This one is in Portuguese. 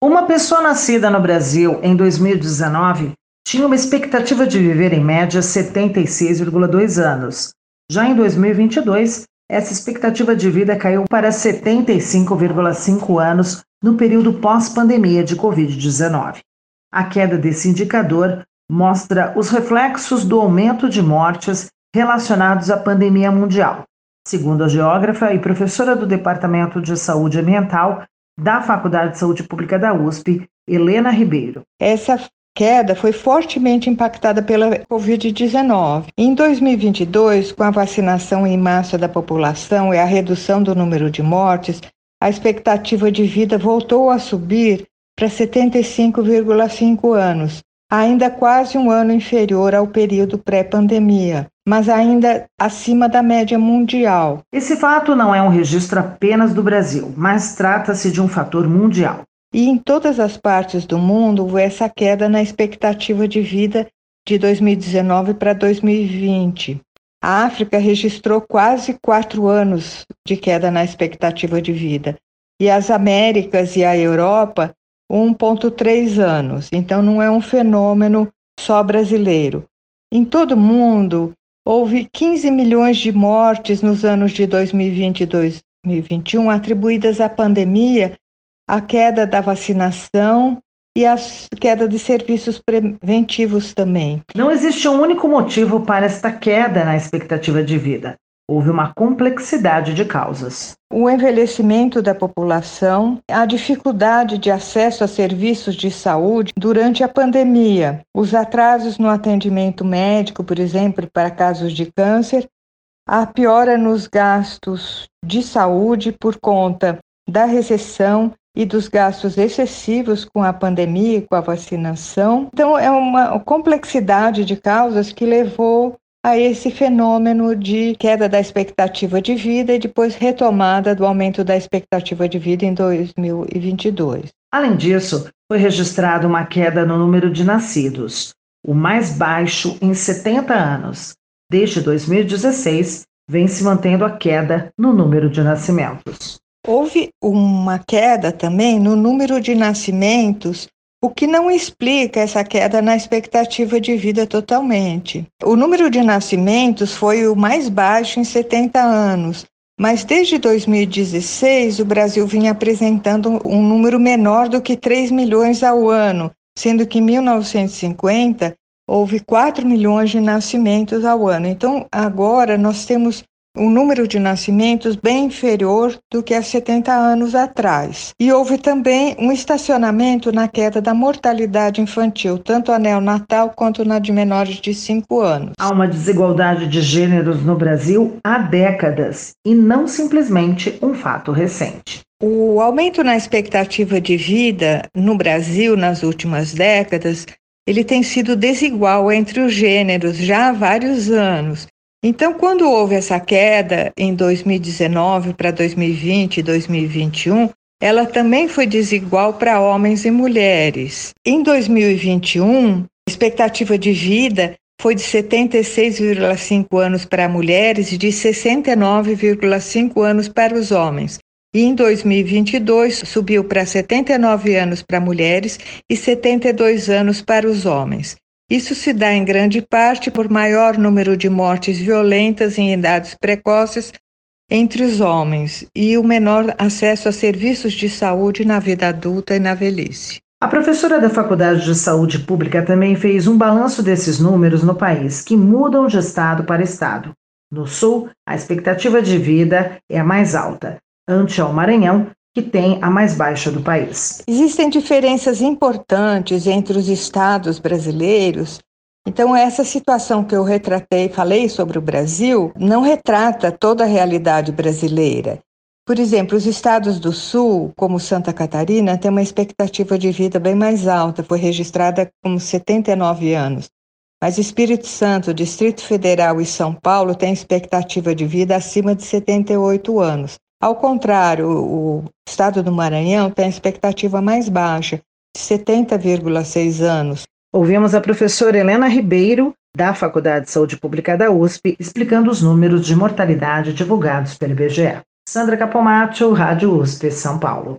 Uma pessoa nascida no Brasil em 2019 tinha uma expectativa de viver em média 76,2 anos. Já em 2022, essa expectativa de vida caiu para 75,5 anos no período pós-pandemia de Covid-19. A queda desse indicador mostra os reflexos do aumento de mortes relacionados à pandemia mundial, segundo a geógrafa e professora do Departamento de Saúde Ambiental da Faculdade de Saúde Pública da USP, Helena Ribeiro. Essa queda foi fortemente impactada pela Covid-19. Em 2022, com a vacinação em massa da população e a redução do número de mortes, a expectativa de vida voltou a subir para 75,5 anos, ainda quase um ano inferior ao período pré-pandemia, mas ainda acima da média mundial. Esse fato não é um registro apenas do Brasil, mas trata-se de um fator mundial. E em todas as partes do mundo houve essa queda na expectativa de vida de 2019 para 2020. A África registrou quase quatro anos de queda na expectativa de vida, e as Américas e a Europa, 1,3 anos. Então, não é um fenômeno só brasileiro. Em todo o mundo, houve 15 milhões de mortes nos anos de 2020 e 2021 atribuídas à pandemia a queda da vacinação e a queda de serviços preventivos também. Não existe um único motivo para esta queda na expectativa de vida. Houve uma complexidade de causas. O envelhecimento da população, a dificuldade de acesso a serviços de saúde durante a pandemia, os atrasos no atendimento médico, por exemplo, para casos de câncer, a piora nos gastos de saúde por conta da recessão e dos gastos excessivos com a pandemia e com a vacinação. Então, é uma complexidade de causas que levou a esse fenômeno de queda da expectativa de vida e depois retomada do aumento da expectativa de vida em 2022. Além disso, foi registrada uma queda no número de nascidos, o mais baixo em 70 anos. Desde 2016, vem se mantendo a queda no número de nascimentos. Houve uma queda também no número de nascimentos, o que não explica essa queda na expectativa de vida totalmente. O número de nascimentos foi o mais baixo em 70 anos, mas desde 2016 o Brasil vinha apresentando um número menor do que 3 milhões ao ano, sendo que em 1950 houve 4 milhões de nascimentos ao ano. Então agora nós temos um número de nascimentos bem inferior do que há 70 anos atrás. E houve também um estacionamento na queda da mortalidade infantil, tanto a neonatal quanto na de menores de 5 anos. Há uma desigualdade de gêneros no Brasil há décadas e não simplesmente um fato recente. O aumento na expectativa de vida no Brasil nas últimas décadas ele tem sido desigual entre os gêneros já há vários anos então, quando houve essa queda em 2019 para 2020 e 2021, ela também foi desigual para homens e mulheres. Em 2021, a expectativa de vida foi de 76,5 anos para mulheres e de 69,5 anos para os homens. E em 2022 subiu para 79 anos para mulheres e 72 anos para os homens. Isso se dá em grande parte por maior número de mortes violentas em idades precoces entre os homens e o menor acesso a serviços de saúde na vida adulta e na velhice. A professora da Faculdade de Saúde Pública também fez um balanço desses números no país, que mudam de estado para estado. No Sul, a expectativa de vida é a mais alta, ante ao Maranhão, que tem a mais baixa do país. Existem diferenças importantes entre os estados brasileiros. Então, essa situação que eu retratei, falei sobre o Brasil, não retrata toda a realidade brasileira. Por exemplo, os estados do Sul, como Santa Catarina, têm uma expectativa de vida bem mais alta, foi registrada como 79 anos. Mas Espírito Santo, Distrito Federal e São Paulo têm expectativa de vida acima de 78 anos. Ao contrário, o estado do Maranhão tem a expectativa mais baixa, de 70,6 anos. Ouvimos a professora Helena Ribeiro, da Faculdade de Saúde Pública da USP, explicando os números de mortalidade divulgados pelo IBGE. Sandra Capomatto, Rádio USP, São Paulo.